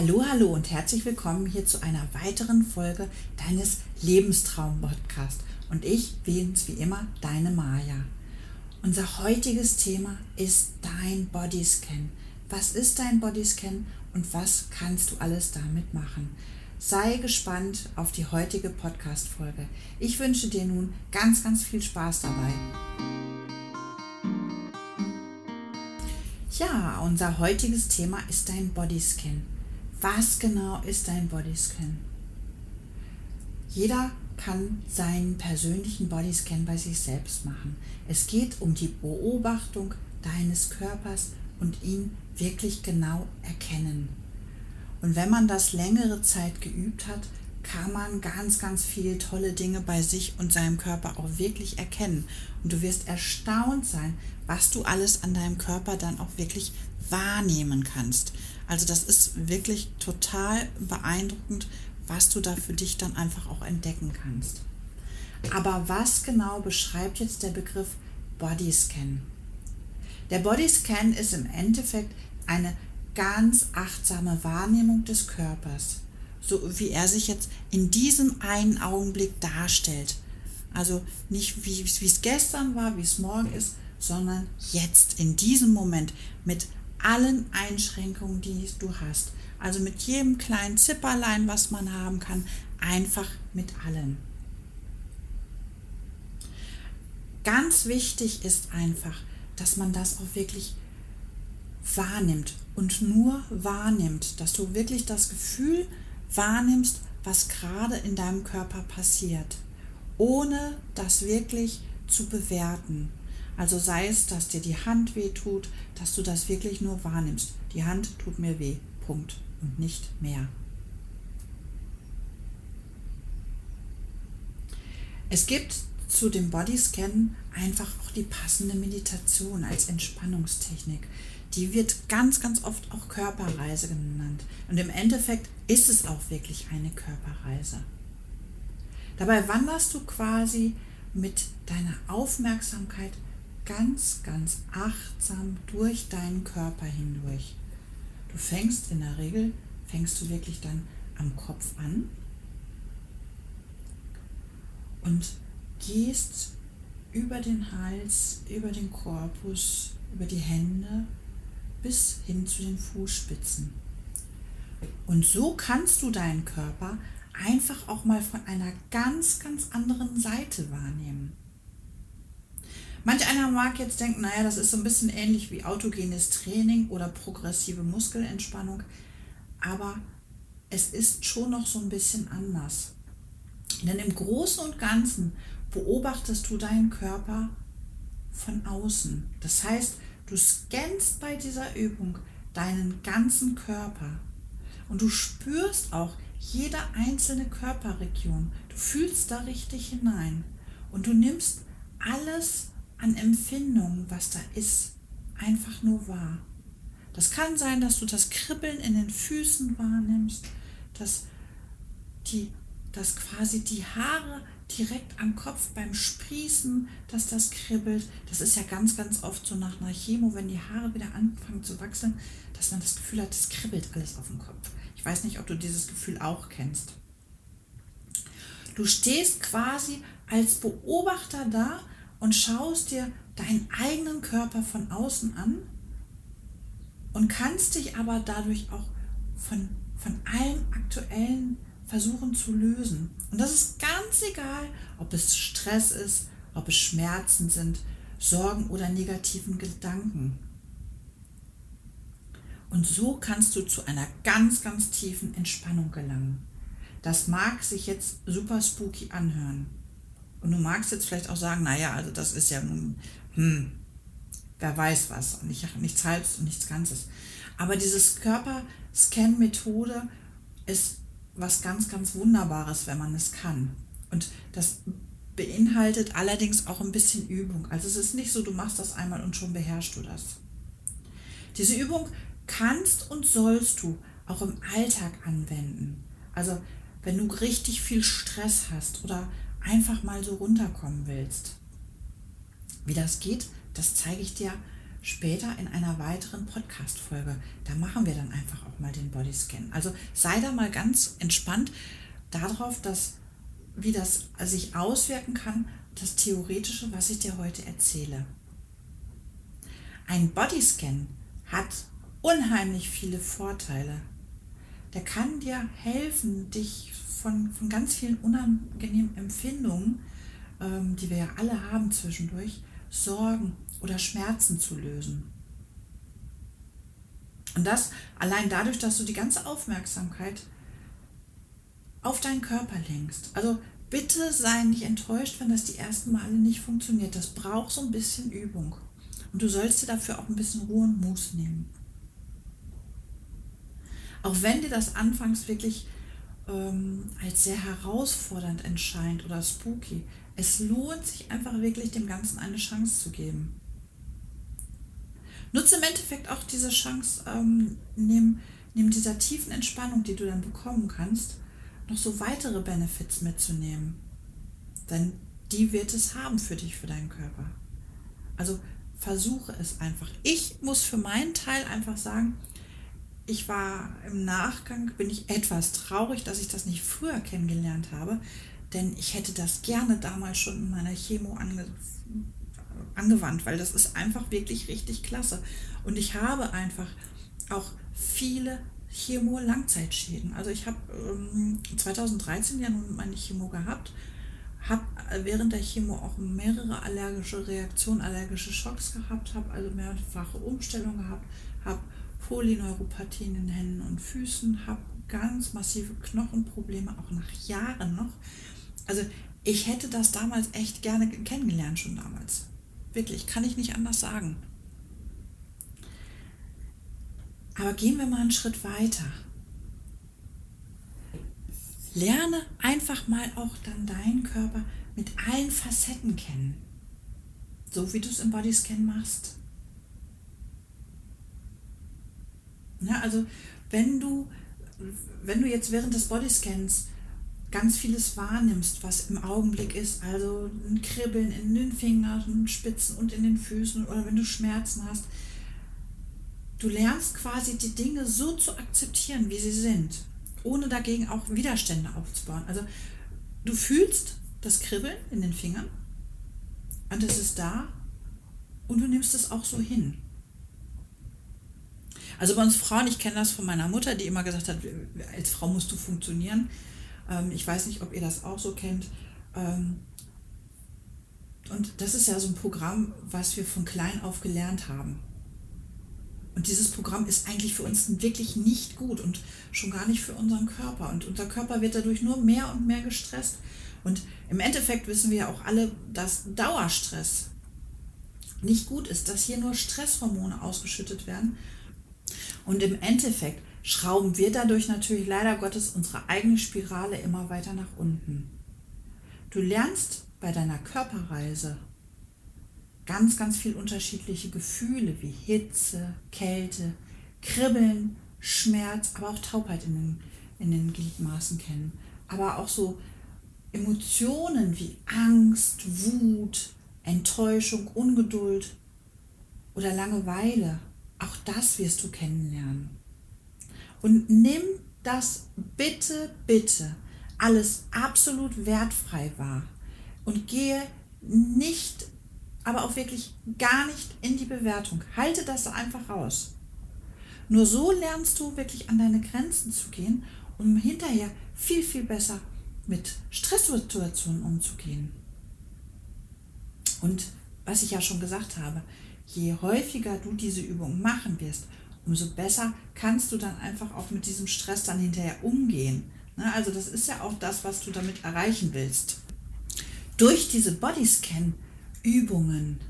Hallo, hallo und herzlich willkommen hier zu einer weiteren Folge deines Lebenstraum-Podcast. Und ich bin's wie immer, deine Maja. Unser heutiges Thema ist dein Bodyscan. Was ist dein Bodyscan und was kannst du alles damit machen? Sei gespannt auf die heutige Podcast-Folge. Ich wünsche dir nun ganz, ganz viel Spaß dabei. Ja, unser heutiges Thema ist dein Bodyscan. Was genau ist dein Bodyscan? Jeder kann seinen persönlichen Bodyscan bei sich selbst machen. Es geht um die Beobachtung deines Körpers und ihn wirklich genau erkennen. Und wenn man das längere Zeit geübt hat, kann man ganz, ganz viele tolle Dinge bei sich und seinem Körper auch wirklich erkennen. Und du wirst erstaunt sein, was du alles an deinem Körper dann auch wirklich wahrnehmen kannst. Also das ist wirklich total beeindruckend, was du da für dich dann einfach auch entdecken kannst. Aber was genau beschreibt jetzt der Begriff Bodyscan? Der Bodyscan ist im Endeffekt eine ganz achtsame Wahrnehmung des Körpers, so wie er sich jetzt in diesem einen Augenblick darstellt. Also nicht wie es gestern war, wie es morgen ist, sondern jetzt, in diesem Moment, mit allen Einschränkungen, die du hast. Also mit jedem kleinen Zipperlein, was man haben kann, einfach mit allem. Ganz wichtig ist einfach, dass man das auch wirklich wahrnimmt und nur wahrnimmt, dass du wirklich das Gefühl wahrnimmst, was gerade in deinem Körper passiert, ohne das wirklich zu bewerten. Also sei es, dass dir die Hand weh tut, dass du das wirklich nur wahrnimmst. Die Hand tut mir weh. Punkt. Und nicht mehr. Es gibt zu dem Bodyscan einfach auch die passende Meditation als Entspannungstechnik. Die wird ganz, ganz oft auch Körperreise genannt. Und im Endeffekt ist es auch wirklich eine Körperreise. Dabei wanderst du quasi mit deiner Aufmerksamkeit ganz, ganz achtsam durch deinen Körper hindurch. Du fängst in der Regel, fängst du wirklich dann am Kopf an und gehst über den Hals, über den Korpus, über die Hände bis hin zu den Fußspitzen. Und so kannst du deinen Körper einfach auch mal von einer ganz, ganz anderen Seite wahrnehmen. Manch einer mag jetzt denken, naja, das ist so ein bisschen ähnlich wie autogenes Training oder progressive Muskelentspannung, aber es ist schon noch so ein bisschen anders. Denn im Großen und Ganzen beobachtest du deinen Körper von außen. Das heißt, du scannst bei dieser Übung deinen ganzen Körper und du spürst auch jede einzelne Körperregion. Du fühlst da richtig hinein und du nimmst alles an Empfindungen, was da ist, einfach nur wahr. Das kann sein, dass du das Kribbeln in den Füßen wahrnimmst, dass, die, dass quasi die Haare direkt am Kopf beim Sprießen, dass das kribbelt. Das ist ja ganz, ganz oft so nach einer Chemo, wenn die Haare wieder anfangen zu wachsen, dass man das Gefühl hat, es kribbelt alles auf dem Kopf. Ich weiß nicht, ob du dieses Gefühl auch kennst. Du stehst quasi als Beobachter da und schaust dir deinen eigenen Körper von außen an und kannst dich aber dadurch auch von, von allem Aktuellen versuchen zu lösen. Und das ist ganz egal, ob es Stress ist, ob es Schmerzen sind, Sorgen oder negativen Gedanken. Und so kannst du zu einer ganz, ganz tiefen Entspannung gelangen. Das mag sich jetzt super spooky anhören. Und du magst jetzt vielleicht auch sagen, naja, also das ist ja nun, hm, wer weiß was, nicht, nichts Halbes und nichts Ganzes. Aber dieses Körperscan-Methode ist was ganz, ganz Wunderbares, wenn man es kann. Und das beinhaltet allerdings auch ein bisschen Übung. Also es ist nicht so, du machst das einmal und schon beherrschst du das. Diese Übung kannst und sollst du auch im Alltag anwenden. Also wenn du richtig viel Stress hast oder einfach mal so runterkommen willst. Wie das geht, das zeige ich dir später in einer weiteren Podcast-Folge. Da machen wir dann einfach auch mal den Bodyscan. Also sei da mal ganz entspannt darauf, dass, wie das sich auswirken kann, das Theoretische, was ich dir heute erzähle. Ein Bodyscan hat unheimlich viele Vorteile. Der kann dir helfen, dich von, von ganz vielen unangenehmen Empfindungen, ähm, die wir ja alle haben zwischendurch, Sorgen oder Schmerzen zu lösen. Und das allein dadurch, dass du die ganze Aufmerksamkeit auf deinen Körper lenkst. Also bitte sei nicht enttäuscht, wenn das die ersten Male nicht funktioniert. Das braucht so ein bisschen Übung. Und du sollst dir dafür auch ein bisschen Ruhe und Muß nehmen. Auch wenn dir das anfangs wirklich ähm, als sehr herausfordernd entscheint oder spooky, es lohnt sich einfach wirklich dem Ganzen eine Chance zu geben. Nutze im Endeffekt auch diese Chance, ähm, neben, neben dieser tiefen Entspannung, die du dann bekommen kannst, noch so weitere Benefits mitzunehmen. Denn die wird es haben für dich, für deinen Körper. Also versuche es einfach. Ich muss für meinen Teil einfach sagen, ich war im Nachgang, bin ich etwas traurig, dass ich das nicht früher kennengelernt habe, denn ich hätte das gerne damals schon in meiner Chemo ange angewandt, weil das ist einfach wirklich richtig klasse. Und ich habe einfach auch viele Chemo-Langzeitschäden. Also ich habe ähm, 2013 ja nun meine Chemo gehabt, habe während der Chemo auch mehrere allergische Reaktionen, allergische Schocks gehabt, habe also mehrfache Umstellungen gehabt, habe Polyneuropathien in den Händen und Füßen, habe ganz massive Knochenprobleme, auch nach Jahren noch. Also ich hätte das damals echt gerne kennengelernt, schon damals. Wirklich, kann ich nicht anders sagen. Aber gehen wir mal einen Schritt weiter. Lerne einfach mal auch dann deinen Körper mit allen Facetten kennen. So wie du es im Bodyscan machst. Ja, also wenn du, wenn du jetzt während des Bodyscans ganz vieles wahrnimmst, was im Augenblick ist, also ein Kribbeln in den Fingern, Spitzen und in den Füßen oder wenn du Schmerzen hast, du lernst quasi die Dinge so zu akzeptieren, wie sie sind, ohne dagegen auch Widerstände aufzubauen. Also du fühlst das Kribbeln in den Fingern und es ist da und du nimmst es auch so hin. Also bei uns Frauen, ich kenne das von meiner Mutter, die immer gesagt hat, als Frau musst du funktionieren. Ähm, ich weiß nicht, ob ihr das auch so kennt. Ähm, und das ist ja so ein Programm, was wir von klein auf gelernt haben. Und dieses Programm ist eigentlich für uns wirklich nicht gut und schon gar nicht für unseren Körper. Und unser Körper wird dadurch nur mehr und mehr gestresst. Und im Endeffekt wissen wir ja auch alle, dass Dauerstress nicht gut ist, dass hier nur Stresshormone ausgeschüttet werden und im Endeffekt schrauben wir dadurch natürlich leider Gottes unsere eigene Spirale immer weiter nach unten. Du lernst bei deiner Körperreise ganz, ganz viel unterschiedliche Gefühle wie Hitze, Kälte, Kribbeln, Schmerz, aber auch Taubheit in den, in den Gliedmaßen kennen. Aber auch so Emotionen wie Angst, Wut, Enttäuschung, Ungeduld oder Langeweile auch das wirst du kennenlernen. Und nimm das bitte, bitte alles absolut wertfrei wahr und gehe nicht, aber auch wirklich gar nicht in die Bewertung. Halte das einfach raus. Nur so lernst du wirklich an deine Grenzen zu gehen, um hinterher viel, viel besser mit Stresssituationen umzugehen. Und was ich ja schon gesagt habe, je häufiger du diese Übung machen wirst, umso besser kannst du dann einfach auch mit diesem Stress dann hinterher umgehen. Ne, also das ist ja auch das, was du damit erreichen willst. Durch diese Bodyscan-Übungen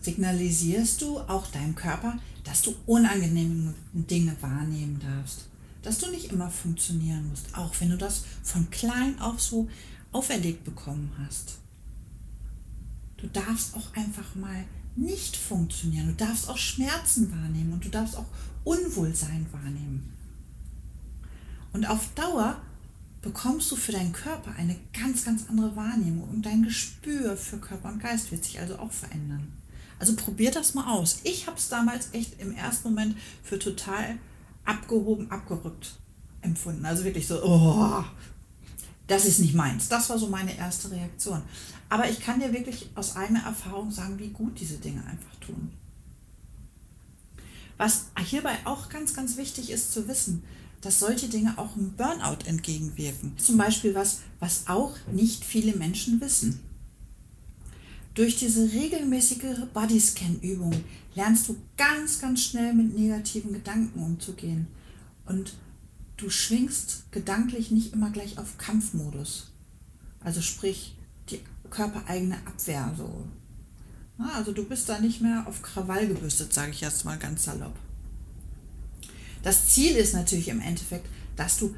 signalisierst du auch deinem Körper, dass du unangenehme Dinge wahrnehmen darfst. Dass du nicht immer funktionieren musst, auch wenn du das von klein auf so auferlegt bekommen hast. Du darfst auch einfach mal nicht funktionieren. Du darfst auch Schmerzen wahrnehmen und du darfst auch Unwohlsein wahrnehmen. Und auf Dauer bekommst du für deinen Körper eine ganz, ganz andere Wahrnehmung und dein Gespür für Körper und Geist wird sich also auch verändern. Also probiert das mal aus. Ich habe es damals echt im ersten Moment für total abgehoben, abgerückt empfunden. Also wirklich so, oh, das ist nicht meins. Das war so meine erste Reaktion. Aber ich kann dir wirklich aus eigener Erfahrung sagen, wie gut diese Dinge einfach tun. Was hierbei auch ganz, ganz wichtig ist zu wissen, dass solche Dinge auch einem Burnout entgegenwirken. Zum Beispiel was, was auch nicht viele Menschen wissen. Durch diese regelmäßige Bodyscan-Übung lernst du ganz, ganz schnell mit negativen Gedanken umzugehen. Und du schwingst gedanklich nicht immer gleich auf Kampfmodus. Also sprich, die körpereigene Abwehr so. Also du bist da nicht mehr auf Krawall gebürstet, sage ich jetzt mal ganz salopp. Das Ziel ist natürlich im Endeffekt, dass du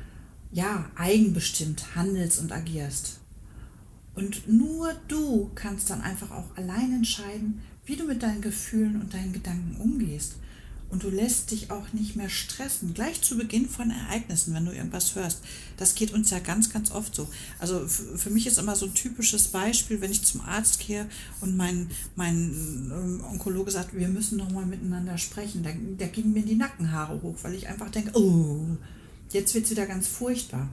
ja eigenbestimmt handelst und agierst. Und nur du kannst dann einfach auch allein entscheiden, wie du mit deinen Gefühlen und deinen Gedanken umgehst und du lässt dich auch nicht mehr stressen, gleich zu Beginn von Ereignissen, wenn du irgendwas hörst. Das geht uns ja ganz, ganz oft so. Also für mich ist immer so ein typisches Beispiel, wenn ich zum Arzt gehe und mein, mein ähm, Onkologe sagt, wir müssen noch mal miteinander sprechen. Da, da gingen mir die Nackenhaare hoch, weil ich einfach denke, oh, jetzt wird es wieder ganz furchtbar.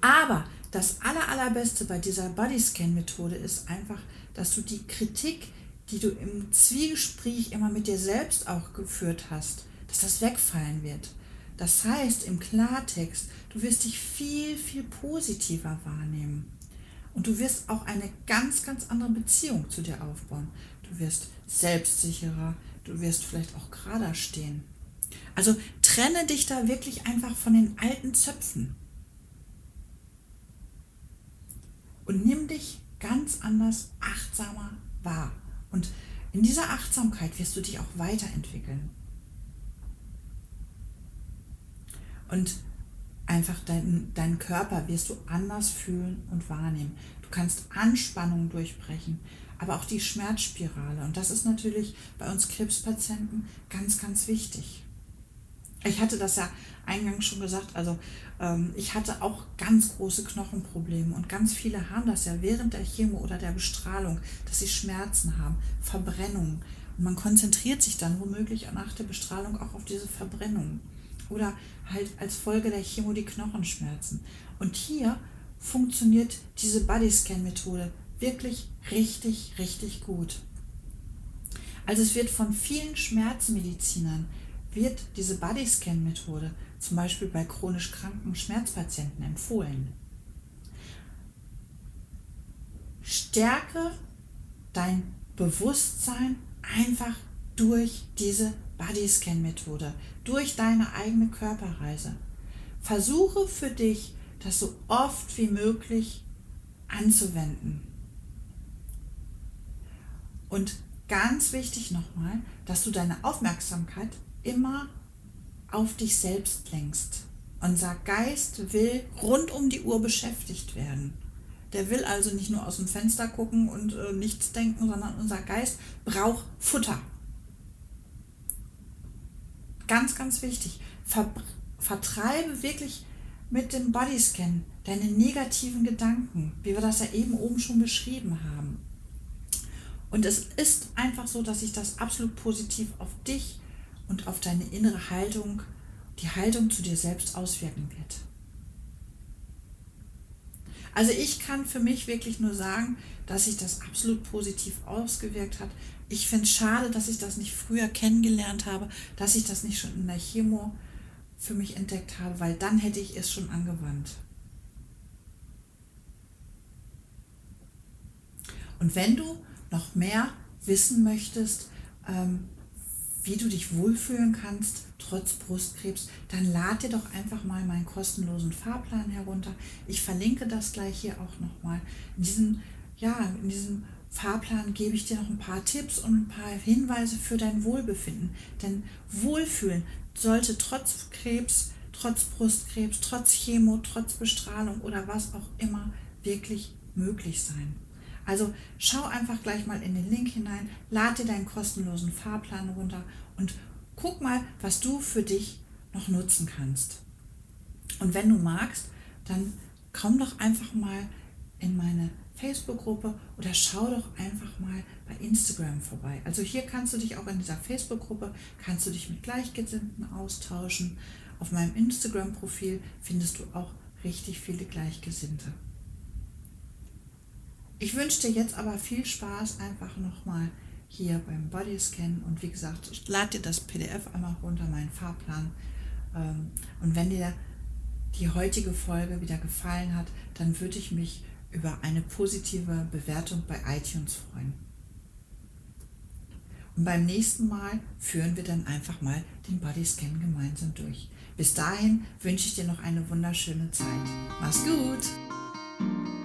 Aber das aller, allerbeste bei dieser Bodyscan-Methode ist einfach, dass du die Kritik, die du im Zwiegespräch immer mit dir selbst auch geführt hast, dass das wegfallen wird. Das heißt im Klartext, du wirst dich viel, viel positiver wahrnehmen. Und du wirst auch eine ganz, ganz andere Beziehung zu dir aufbauen. Du wirst selbstsicherer, du wirst vielleicht auch gerader stehen. Also trenne dich da wirklich einfach von den alten Zöpfen. Und nimm dich ganz anders, achtsamer wahr. Und in dieser Achtsamkeit wirst du dich auch weiterentwickeln. Und einfach deinen dein Körper wirst du anders fühlen und wahrnehmen. Du kannst Anspannung durchbrechen, aber auch die Schmerzspirale. Und das ist natürlich bei uns Krebspatienten ganz, ganz wichtig. Ich hatte das ja eingangs schon gesagt, also ähm, ich hatte auch ganz große Knochenprobleme und ganz viele haben das ja während der Chemo oder der Bestrahlung, dass sie Schmerzen haben, Verbrennungen. Und man konzentriert sich dann womöglich nach der Bestrahlung auch auf diese Verbrennungen. Oder halt als Folge der Chemo die Knochenschmerzen. Und hier funktioniert diese Bodyscan-Methode wirklich richtig, richtig gut. Also es wird von vielen Schmerzmedizinern wird diese Bodyscan-Methode zum Beispiel bei chronisch kranken Schmerzpatienten empfohlen. Stärke dein Bewusstsein einfach durch diese Bodyscan-Methode, durch deine eigene Körperreise. Versuche für dich, das so oft wie möglich anzuwenden. Und ganz wichtig nochmal, dass du deine Aufmerksamkeit immer auf dich selbst lenkst. Unser Geist will rund um die Uhr beschäftigt werden. Der will also nicht nur aus dem Fenster gucken und äh, nichts denken, sondern unser Geist braucht Futter. Ganz, ganz wichtig. Ver vertreibe wirklich mit dem Bodyscan deine negativen Gedanken, wie wir das ja eben oben schon beschrieben haben. Und es ist einfach so, dass sich das absolut positiv auf dich und auf deine innere Haltung, die Haltung zu dir selbst auswirken wird. Also ich kann für mich wirklich nur sagen, dass sich das absolut positiv ausgewirkt hat. Ich finde es schade, dass ich das nicht früher kennengelernt habe, dass ich das nicht schon in der Chemo für mich entdeckt habe, weil dann hätte ich es schon angewandt. Und wenn du noch mehr wissen möchtest, ähm, wie du dich wohlfühlen kannst trotz Brustkrebs, dann lad dir doch einfach mal meinen kostenlosen Fahrplan herunter. Ich verlinke das gleich hier auch nochmal. In diesem, ja, in diesem Fahrplan gebe ich dir noch ein paar Tipps und ein paar Hinweise für dein Wohlbefinden. Denn Wohlfühlen sollte trotz Krebs, trotz Brustkrebs, trotz Chemo, trotz Bestrahlung oder was auch immer wirklich möglich sein. Also schau einfach gleich mal in den Link hinein, lade dir deinen kostenlosen Fahrplan runter und guck mal, was du für dich noch nutzen kannst. Und wenn du magst, dann komm doch einfach mal in meine Facebook-Gruppe oder schau doch einfach mal bei Instagram vorbei. Also hier kannst du dich auch in dieser Facebook-Gruppe, kannst du dich mit Gleichgesinnten austauschen. Auf meinem Instagram-Profil findest du auch richtig viele Gleichgesinnte. Ich wünsche dir jetzt aber viel Spaß einfach nochmal hier beim Bodyscan und wie gesagt, ich lade dir das PDF einmal runter, meinen Fahrplan. Ähm, und wenn dir die heutige Folge wieder gefallen hat, dann würde ich mich über eine positive Bewertung bei iTunes freuen. Und beim nächsten Mal führen wir dann einfach mal den Bodyscan gemeinsam durch. Bis dahin wünsche ich dir noch eine wunderschöne Zeit. Mach's gut!